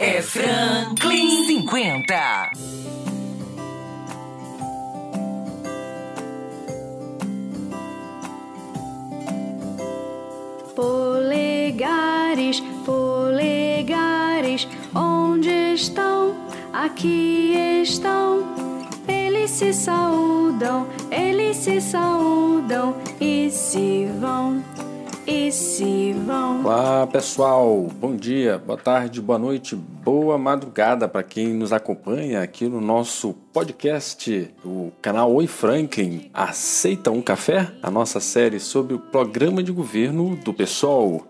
É Franklin 50. Polegares, polegares, onde estão? Aqui estão. Eles se saúdam, eles se saúdam e se vão e se vão. Olá pessoal, bom dia, boa tarde, boa noite, boa madrugada para quem nos acompanha aqui no nosso podcast do canal Oi Franklin. Aceita um café? A nossa série sobre o programa de governo do PSOL.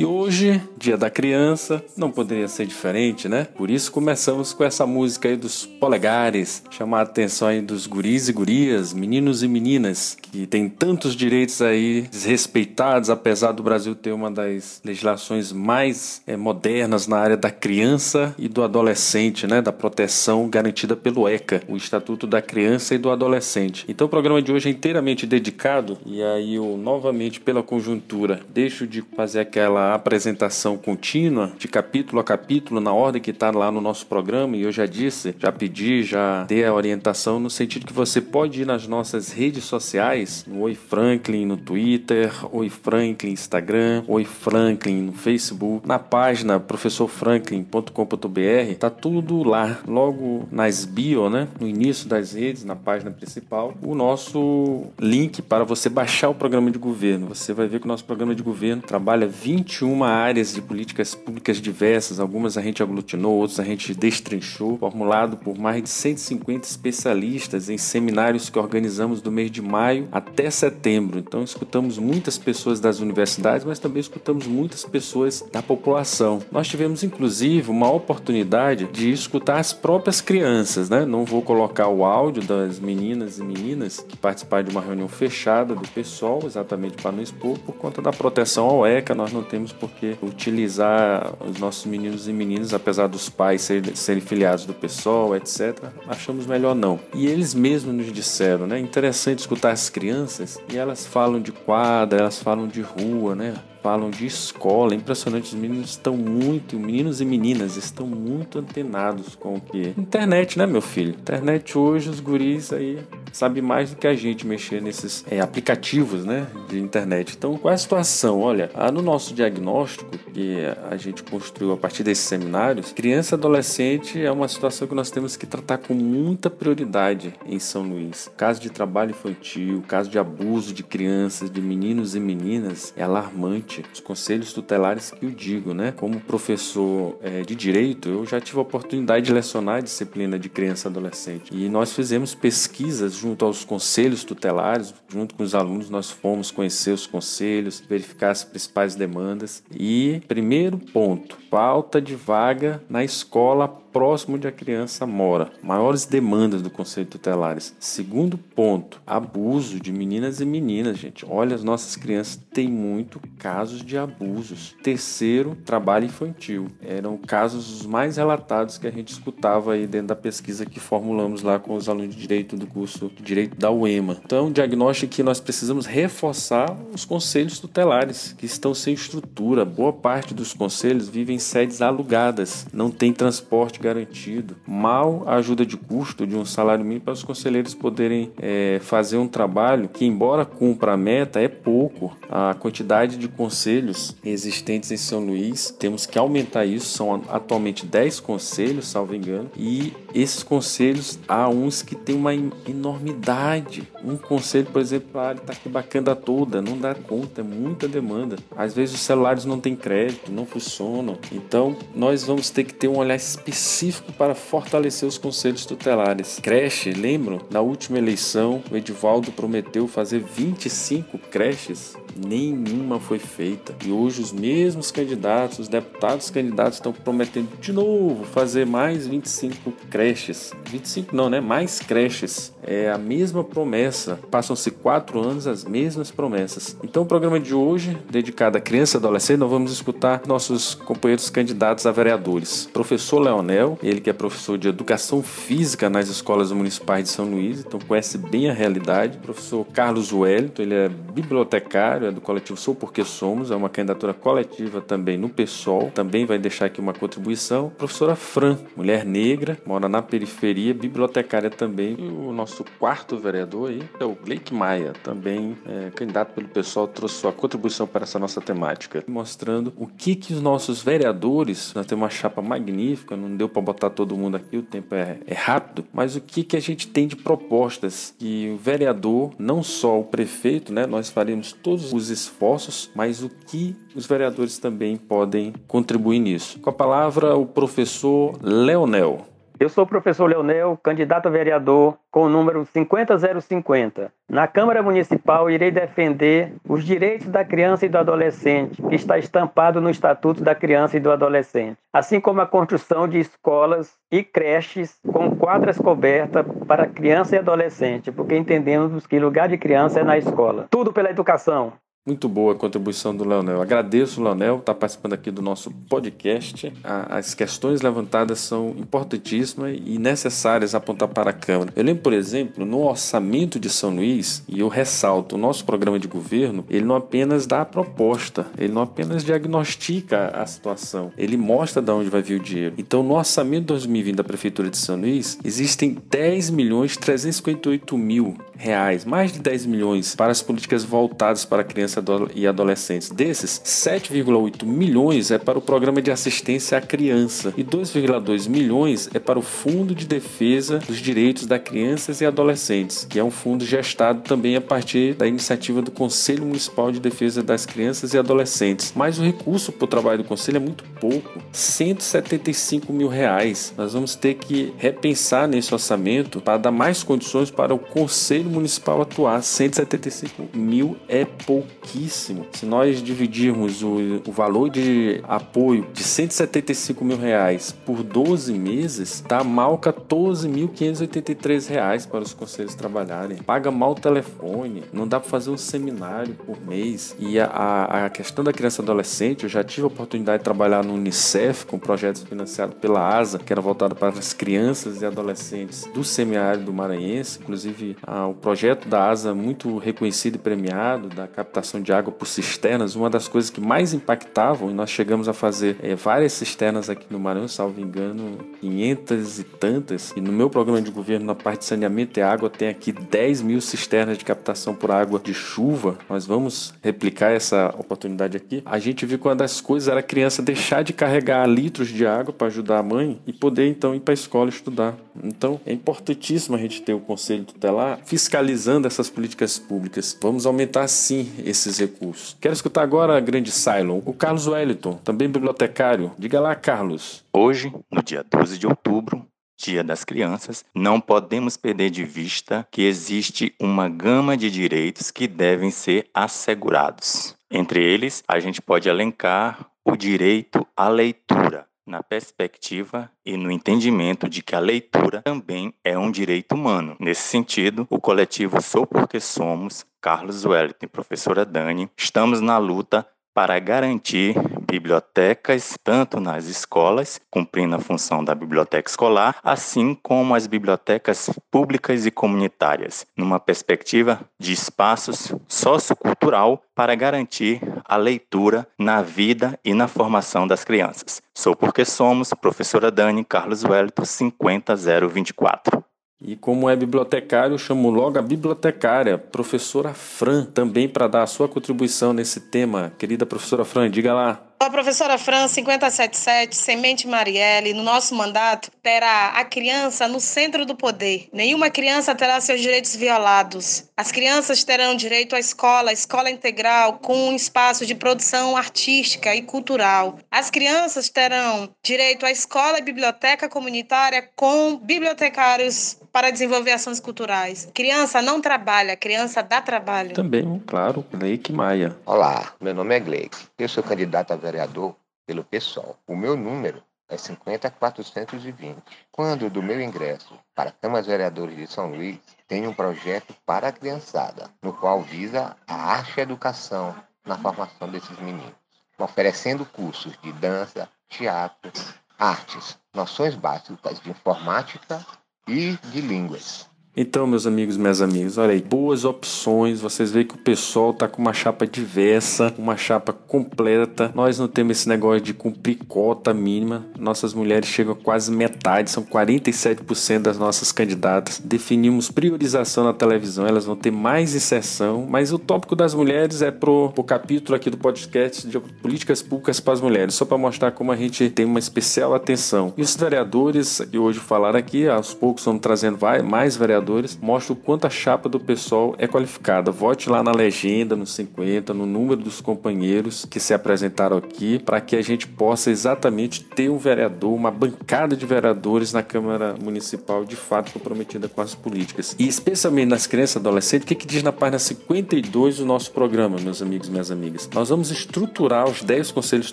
E hoje, dia da criança, não poderia ser diferente, né? Por isso começamos com essa música aí dos polegares, chamar a atenção aí dos guris e gurias, meninos e meninas, que têm tantos direitos aí desrespeitados, apesar do Brasil ter uma das legislações mais é, modernas na área da criança e do adolescente, né? Da proteção garantida pelo ECA, o Estatuto da Criança e do Adolescente. Então o programa de hoje é inteiramente dedicado, e aí eu novamente pela conjuntura deixo de fazer aquela apresentação contínua, de capítulo a capítulo, na ordem que está lá no nosso programa, e eu já disse, já pedi, já dei a orientação no sentido que você pode ir nas nossas redes sociais, no Oi Franklin no Twitter, Oi Franklin Instagram, Oi Franklin no Facebook, na página professorfranklin.com.br, tá tudo lá, logo nas bio, né, no início das redes, na página principal, o nosso link para você baixar o programa de governo. Você vai ver que o nosso programa de governo trabalha 20 21 áreas de políticas públicas diversas, algumas a gente aglutinou, outras a gente destrinchou, formulado por mais de 150 especialistas em seminários que organizamos do mês de maio até setembro. Então escutamos muitas pessoas das universidades, mas também escutamos muitas pessoas da população. Nós tivemos inclusive uma oportunidade de escutar as próprias crianças, né? Não vou colocar o áudio das meninas e meninas que participaram de uma reunião fechada do pessoal, exatamente para não expor, por conta da proteção ao ECA, nós não temos porque utilizar os nossos meninos e meninas, apesar dos pais serem, serem filiados do PSOL, etc., achamos melhor não. E eles mesmos nos disseram, né? Interessante escutar as crianças e elas falam de quadra, elas falam de rua, né? Falam de escola. Impressionante, os meninos estão muito, meninos e meninas estão muito antenados com o que. Internet, né, meu filho? Internet hoje, os guris aí sabe mais do que a gente mexer nesses é, aplicativos, né, de internet. Então, qual é a situação? Olha, no nosso diagnóstico que a gente construiu a partir desses seminários, criança e adolescente é uma situação que nós temos que tratar com muita prioridade em São Luís. Caso de trabalho infantil, caso de abuso de crianças, de meninos e meninas, é alarmante os conselhos tutelares que o digo, né? Como professor é, de direito, eu já tive a oportunidade de lecionar a disciplina de criança e adolescente. E nós fizemos pesquisas junto aos conselhos tutelares, junto com os alunos, nós fomos conhecer os conselhos, verificar as principais demandas. E, primeiro ponto, falta de vaga na escola próximo onde a criança mora. Maiores demandas do Conselho Tutelares. Segundo ponto, abuso de meninas e meninas, gente. Olha, as nossas crianças têm muito casos de abusos. Terceiro, trabalho infantil. Eram casos os mais relatados que a gente escutava aí dentro da pesquisa que formulamos lá com os alunos de direito do curso de direito da UEMA. Então, diagnóstico que nós precisamos reforçar os conselhos tutelares, que estão sem estrutura. Boa parte dos conselhos vivem em sedes alugadas, não tem transporte garantido, mal a ajuda de custo de um salário mínimo para os conselheiros poderem é, fazer um trabalho que, embora cumpra a meta, é pouco. A quantidade de conselhos existentes em São Luís, temos que aumentar isso. São atualmente 10 conselhos, salvo engano, e esses conselhos há uns que têm uma enormidade. Um conselho, por exemplo, para está aqui bacana toda, não dá conta, é muita demanda. Às vezes os celulares não têm crédito, não funcionam. Então, nós vamos ter que ter um olhar específico específico para fortalecer os conselhos tutelares. Creche, lembram? Na última eleição, o Edivaldo prometeu fazer 25 creches, nenhuma foi feita. E hoje os mesmos candidatos, os deputados candidatos estão prometendo de novo fazer mais 25 creches. 25 não, né? Mais creches. É a mesma promessa. Passam-se quatro anos as mesmas promessas. Então o programa de hoje, dedicado a criança e adolescente, nós vamos escutar nossos companheiros candidatos a vereadores. Professor Leonel ele que é professor de educação física nas escolas municipais de São Luís, então conhece bem a realidade. Professor Carlos Wellington, ele é bibliotecário Bibliotecário, é do coletivo Sou Porque Somos, é uma candidatura coletiva também no PSOL, também vai deixar aqui uma contribuição. Professora Fran, mulher negra, mora na periferia, bibliotecária também. E o nosso quarto vereador aí é o Blake Maia, também é, candidato pelo PSOL, trouxe sua contribuição para essa nossa temática, mostrando o que que os nossos vereadores, nós temos uma chapa magnífica, não deu para botar todo mundo aqui, o tempo é, é rápido, mas o que que a gente tem de propostas que o vereador, não só o prefeito, né, nós faremos todos os esforços, mas o que os vereadores também podem contribuir nisso. Com a palavra, o professor Leonel. Eu sou o professor Leonel, candidato a vereador com o número 50050. Na Câmara Municipal, irei defender os direitos da criança e do adolescente, que está estampado no Estatuto da Criança e do Adolescente, assim como a construção de escolas e creches com quadras cobertas para criança e adolescente, porque entendemos que lugar de criança é na escola. Tudo pela educação. Muito boa a contribuição do Leonel. Agradeço o Leonel estar participando aqui do nosso podcast. As questões levantadas são importantíssimas e necessárias apontar para a Câmara. Eu lembro, por exemplo, no orçamento de São Luís, e eu ressalto, o nosso programa de governo, ele não apenas dá a proposta, ele não apenas diagnostica a situação, ele mostra de onde vai vir o dinheiro. Então, no orçamento de 2020 da Prefeitura de São Luís, existem 10 milhões 358 mil reais, mais de 10 milhões para as políticas voltadas para crianças e adolescentes. Desses, 7,8 milhões é para o programa de assistência à criança e 2,2 milhões é para o Fundo de Defesa dos Direitos das Crianças e Adolescentes, que é um fundo gestado também a partir da iniciativa do Conselho Municipal de Defesa das Crianças e Adolescentes. Mas o recurso para o trabalho do Conselho é muito pouco, 175 mil reais. Nós vamos ter que repensar nesse orçamento para dar mais condições para o Conselho Municipal atuar. 175 mil é pouquíssimo. Se nós dividirmos o, o valor de apoio de 175 mil reais por 12 meses, dá mal 14.583 reais para os conselhos trabalharem. Paga mal o telefone, não dá para fazer um seminário por mês. E a, a, questão da criança e adolescente, eu já tive a oportunidade de trabalhar no Unicef com projetos financiados pela ASA, que era voltado para as crianças e adolescentes do semiárido maranhense. Inclusive, a, o projeto da ASA muito reconhecido e premiado, da captação de água por cisternas, uma das coisas que mais impactavam, e nós chegamos a fazer é, várias cisternas aqui no Maranhão, salvo engano, 500 e tantas, e no meu programa de governo, na parte de saneamento e água, tem aqui 10 mil cisternas de captação por água de chuva. Nós vamos replicar essa oportunidade aqui. A gente viu que uma das coisas era a criança deixar de carregar litros de água para ajudar a mãe e poder então ir para a escola estudar. Então é importantíssimo a gente ter o Conselho Tutelar fiscalizando essas políticas públicas. Vamos aumentar sim esses recursos. Quero escutar agora a grande Cylon, o Carlos Wellington, também bibliotecário. Diga lá, Carlos. Hoje, no dia 12 de outubro, Dia das Crianças, não podemos perder de vista que existe uma gama de direitos que devem ser assegurados. Entre eles, a gente pode elencar o direito à leitura, na perspectiva e no entendimento de que a leitura também é um direito humano. Nesse sentido, o coletivo Sou Porque Somos, Carlos Wellington e professora Dani, estamos na luta para garantir bibliotecas tanto nas escolas, cumprindo a função da biblioteca escolar, assim como as bibliotecas públicas e comunitárias, numa perspectiva de espaços sociocultural para garantir a leitura na vida e na formação das crianças. Sou porque somos, professora Dani Carlos Wellington 50024. E como é bibliotecário, chamo logo a bibliotecária, professora Fran, também para dar a sua contribuição nesse tema. Querida professora Fran, diga lá. A professora Fran 577, Semente Marielle, no nosso mandato, terá a criança no centro do poder. Nenhuma criança terá seus direitos violados. As crianças terão direito à escola, escola integral, com um espaço de produção artística e cultural. As crianças terão direito à escola e biblioteca comunitária com bibliotecários para desenvolver ações culturais. Criança não trabalha, criança dá trabalho. Também, claro, Gleick Maia. Olá, meu nome é Gleick. Eu sou candidato a vereador pelo PSOL. O meu número é 50420. Quando do meu ingresso para a Câmara Vereadores de São Luís, tem um projeto para a criançada, no qual visa a arte e a educação na formação desses meninos, oferecendo cursos de dança, teatro, artes, noções básicas de informática e de línguas. Então, meus amigos minhas amigas, olha aí, boas opções. Vocês veem que o pessoal tá com uma chapa diversa, uma chapa completa. Nós não temos esse negócio de cumprir cota mínima. Nossas mulheres chegam a quase metade, são 47% das nossas candidatas. Definimos priorização na televisão, elas vão ter mais inserção, mas o tópico das mulheres é pro, pro capítulo aqui do podcast de políticas públicas para as mulheres, só para mostrar como a gente tem uma especial atenção. E os vereadores que hoje falaram aqui, aos poucos estamos trazendo mais vereadores vereadores mostra o quanto a chapa do pessoal é qualificada. Vote lá na legenda, no 50, no número dos companheiros que se apresentaram aqui, para que a gente possa exatamente ter um vereador, uma bancada de vereadores na Câmara Municipal de fato comprometida com as políticas. E especialmente nas crianças e adolescentes, o que, que diz na página 52 do nosso programa, meus amigos e minhas amigas? Nós vamos estruturar os 10 conselhos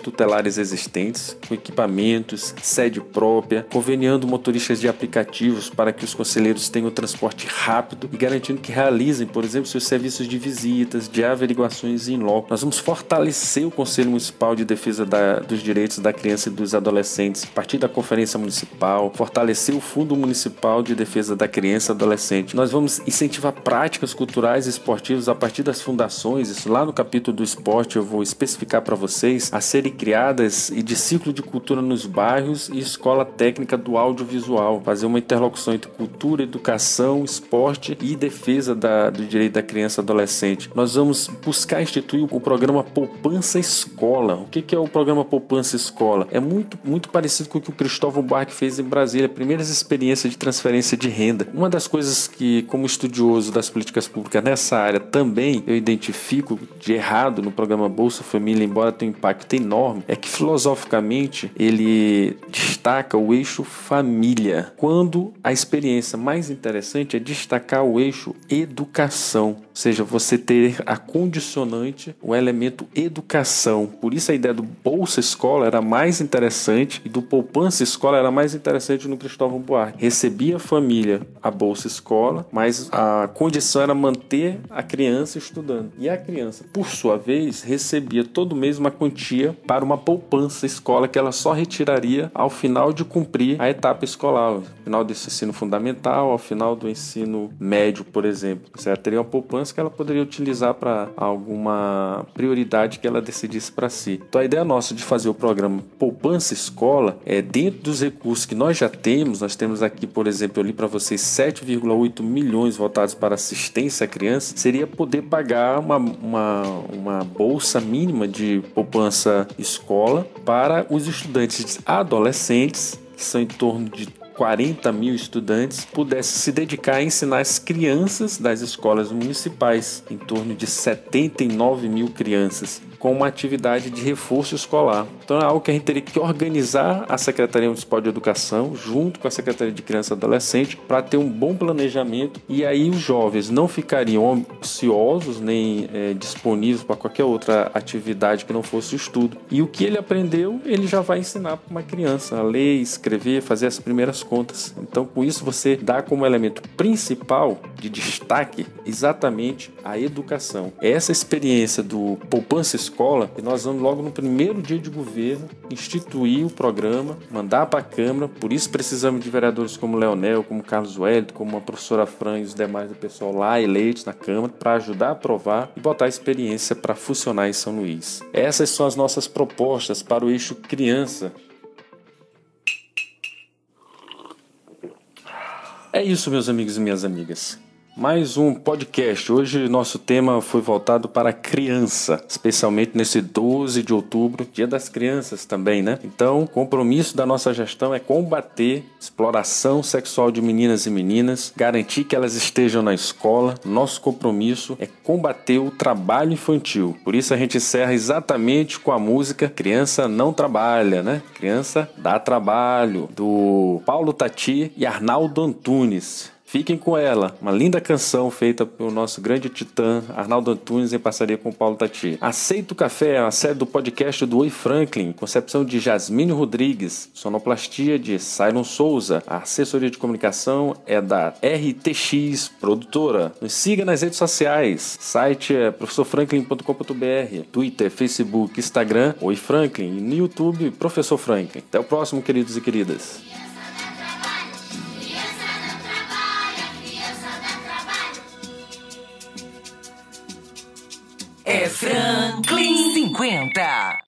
tutelares existentes, com equipamentos, sede própria, conveniando motoristas de aplicativos para que os conselheiros tenham transporte transporte rápido e garantindo que realizem, por exemplo, seus serviços de visitas, de averiguações em loco. Nós vamos fortalecer o Conselho Municipal de Defesa da, dos Direitos da Criança e dos Adolescentes a partir da Conferência Municipal, fortalecer o Fundo Municipal de Defesa da Criança e Adolescente. Nós vamos incentivar práticas culturais e esportivas a partir das fundações, isso lá no capítulo do esporte eu vou especificar para vocês, a serem criadas e de ciclo de cultura nos bairros e escola técnica do audiovisual, fazer uma interlocução entre cultura, educação educação, esporte e defesa da, do direito da criança e adolescente. Nós vamos buscar instituir o programa Poupança Escola. O que, que é o programa Poupança Escola? É muito, muito parecido com o que o Cristóvão Buarque fez em Brasília, primeiras experiências de transferência de renda. Uma das coisas que, como estudioso das políticas públicas nessa área, também eu identifico de errado no programa Bolsa Família, embora tenha um impacto enorme, é que filosoficamente ele destaca o eixo família, quando a experiência mais interessante interessante é destacar o eixo educação, ou seja, você ter a condicionante, o elemento educação. Por isso a ideia do Bolsa Escola era mais interessante e do Poupança Escola era mais interessante no Cristóvão Buarque. Recebia a família a Bolsa Escola, mas a condição era manter a criança estudando. E a criança, por sua vez, recebia todo mês uma quantia para uma poupança escola que ela só retiraria ao final de cumprir a etapa escolar, ao final desse ensino fundamental, ao final do ensino médio, por exemplo. Ela teria uma poupança que ela poderia utilizar para alguma prioridade que ela decidisse para si. Então a ideia nossa de fazer o programa Poupança Escola é dentro dos recursos que nós já temos, nós temos aqui, por exemplo, eu li para vocês 7,8 milhões voltados para assistência à criança, seria poder pagar uma, uma, uma bolsa mínima de poupança escola para os estudantes adolescentes que são em torno de 40 mil estudantes, pudesse se dedicar a ensinar as crianças das escolas municipais, em torno de 79 mil crianças com uma atividade de reforço escolar. Então é algo que a gente teria que organizar a Secretaria Municipal de Educação junto com a Secretaria de Criança e Adolescente para ter um bom planejamento e aí os jovens não ficariam ociosos nem é, disponíveis para qualquer outra atividade que não fosse o estudo. E o que ele aprendeu, ele já vai ensinar para uma criança a ler, escrever, fazer as primeiras contas. Então com isso você dá como elemento principal de destaque exatamente a educação. Essa experiência do poupança escola e nós vamos logo no primeiro dia de governo instituir o programa, mandar para a Câmara. Por isso precisamos de vereadores como Leonel, como Carlos Wellington, como a professora Fran e os demais do pessoal lá eleitos na Câmara para ajudar a aprovar e botar a experiência para funcionar em São Luís. Essas são as nossas propostas para o eixo criança É isso, meus amigos e minhas amigas mais um podcast. Hoje nosso tema foi voltado para a criança, especialmente nesse 12 de outubro, Dia das Crianças também, né? Então, o compromisso da nossa gestão é combater exploração sexual de meninas e meninas, garantir que elas estejam na escola. Nosso compromisso é combater o trabalho infantil. Por isso a gente encerra exatamente com a música Criança não trabalha, né? Criança dá trabalho do Paulo Tati e Arnaldo Antunes. Fiquem com ela, uma linda canção feita pelo nosso grande titã Arnaldo Antunes em parceria com Paulo Tati. Aceita o Café é uma série do podcast do Oi Franklin, concepção de Jasmine Rodrigues, sonoplastia de Cylon Souza, a assessoria de comunicação é da RTX Produtora. Nos siga nas redes sociais, site é professorfranklin.com.br, Twitter, Facebook, Instagram, Oi Franklin e no YouTube, Professor Franklin. Até o próximo, queridos e queridas. Franklin 50.